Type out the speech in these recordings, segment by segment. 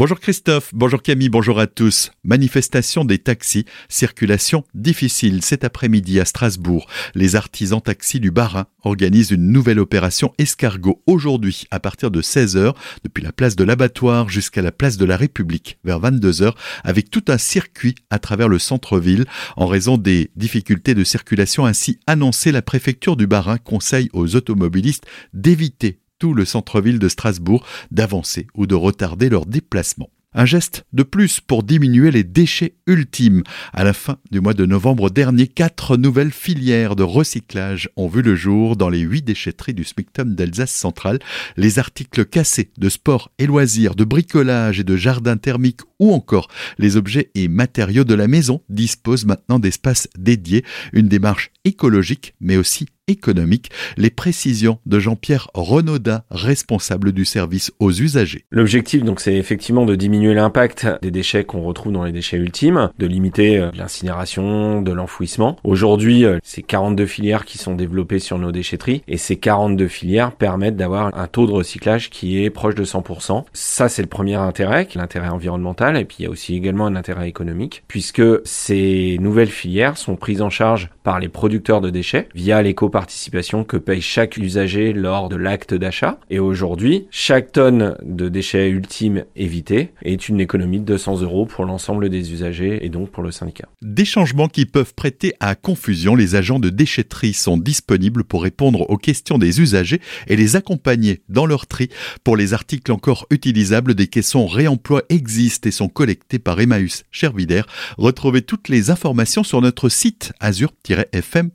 Bonjour Christophe, bonjour Camille, bonjour à tous. Manifestation des taxis, circulation difficile cet après-midi à Strasbourg. Les artisans taxis du Barin organisent une nouvelle opération escargot aujourd'hui à partir de 16h depuis la place de l'abattoir jusqu'à la place de la République vers 22h avec tout un circuit à travers le centre-ville en raison des difficultés de circulation ainsi annoncé la préfecture du Barin conseille aux automobilistes d'éviter tout le centre-ville de Strasbourg d'avancer ou de retarder leur déplacement. Un geste de plus pour diminuer les déchets ultimes. À la fin du mois de novembre dernier, quatre nouvelles filières de recyclage ont vu le jour dans les huit déchetteries du SMICTOM d'Alsace centrale. Les articles cassés de sport et loisirs, de bricolage et de jardin thermique ou encore les objets et matériaux de la maison disposent maintenant d'espaces dédiés. Une démarche écologique mais aussi économique. Les précisions de Jean-Pierre Renaudin, responsable du service aux usagers. L'objectif, donc, c'est effectivement de diminuer l'impact des déchets qu'on retrouve dans les déchets ultimes, de limiter euh, l'incinération, de l'enfouissement. Aujourd'hui, euh, c'est 42 filières qui sont développées sur nos déchetteries et ces 42 filières permettent d'avoir un taux de recyclage qui est proche de 100%. Ça, c'est le premier intérêt, l'intérêt environnemental et puis il y a aussi également un intérêt économique puisque ces nouvelles filières sont prises en charge par les producteurs de déchets via l'éco que paye chaque usager lors de l'acte d'achat. Et aujourd'hui, chaque tonne de déchets ultimes évitée est une économie de 200 euros pour l'ensemble des usagers et donc pour le syndicat. Des changements qui peuvent prêter à confusion. Les agents de déchetterie sont disponibles pour répondre aux questions des usagers et les accompagner dans leur tri. Pour les articles encore utilisables, des caissons réemploi existent et sont collectés par Emmaüs Chervidaire. Retrouvez toutes les informations sur notre site azur-fm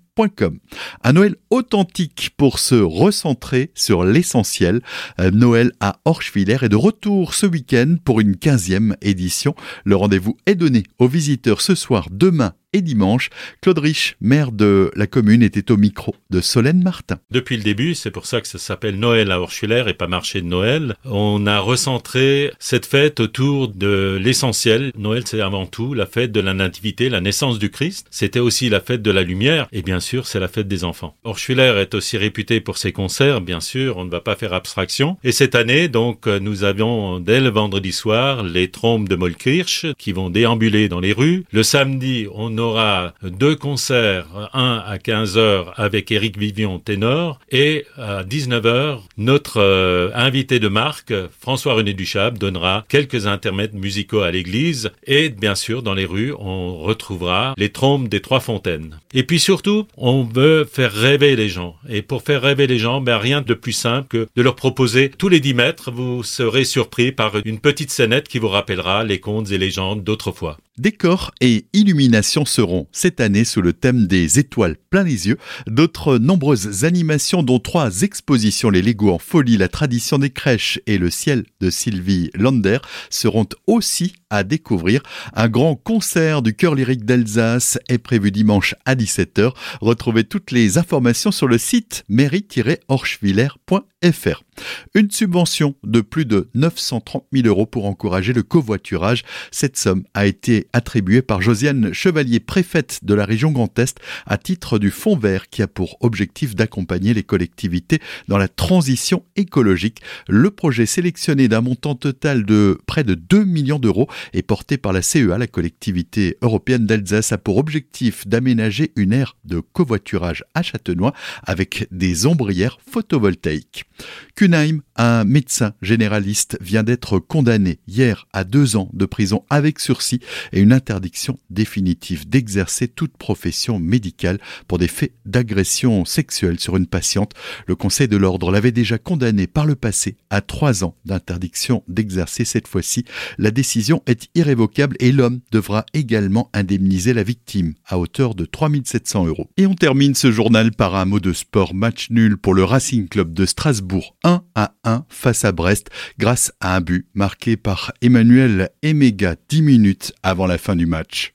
un Noël authentique pour se recentrer sur l'essentiel. Euh, Noël à Orschwiller est de retour ce week-end pour une 15e édition. Le rendez-vous est donné aux visiteurs ce soir, demain et dimanche. Claude Rich, maire de la commune, était au micro de Solène Martin. Depuis le début, c'est pour ça que ça s'appelle Noël à Orschwiller et pas marché de Noël, on a recentré cette fête autour de l'essentiel. Noël, c'est avant tout la fête de la nativité, la naissance du Christ. C'était aussi la fête de la lumière et bien sûr, c'est la fête des enfants. Orschwiller est aussi réputé pour ses concerts, bien sûr, on ne va pas faire abstraction. Et cette année, donc, nous avions dès le vendredi soir les trompes de Molkirch qui vont déambuler dans les rues. Le samedi, on aura deux concerts, un à 15h avec Éric Vivion, ténor, et à 19h, notre euh, invité de marque, François-René Duchab, donnera quelques intermèdes musicaux à l'église, et bien sûr, dans les rues, on retrouvera les trompes des Trois Fontaines. Et puis surtout, on veut faire rêver les gens. Et pour faire rêver les gens, ben, rien de plus simple que de leur proposer tous les 10 mètres, vous serez surpris par une petite scénette qui vous rappellera les contes et légendes d'autrefois. Décors et illuminations seront cette année sous le thème des étoiles plein les yeux. D'autres nombreuses animations dont trois expositions, les Lego en folie, la tradition des crèches et le ciel de Sylvie Lander seront aussi à découvrir. Un grand concert du chœur lyrique d'Alsace est prévu dimanche à 17h. Retrouvez toutes les informations sur le site mairie-orschwiller.fr. Une subvention de plus de 930 000 euros pour encourager le covoiturage. Cette somme a été attribuée par Josiane Chevalier, préfète de la région Grand Est, à titre du Fonds vert qui a pour objectif d'accompagner les collectivités dans la transition écologique. Le projet sélectionné d'un montant total de près de 2 millions d'euros est porté par la CEA, la collectivité européenne d'Alsace, a pour objectif d'aménager une aire de covoiturage à Châtenois avec des ombrières photovoltaïques. Kunheim, un médecin généraliste, vient d'être condamné hier à deux ans de prison avec sursis et une interdiction définitive d'exercer toute profession médicale pour des faits d'agression sexuelle sur une patiente. Le Conseil de l'ordre l'avait déjà condamné par le passé à trois ans d'interdiction d'exercer cette fois-ci. La décision est irrévocable et l'homme devra également indemniser la victime à hauteur de 3700 euros. Et on termine ce journal par un mot de sport match nul pour le Racing Club de Strasbourg 1 à 1 face à Brest grâce à un but marqué par Emmanuel Emega 10 minutes avant la fin du match.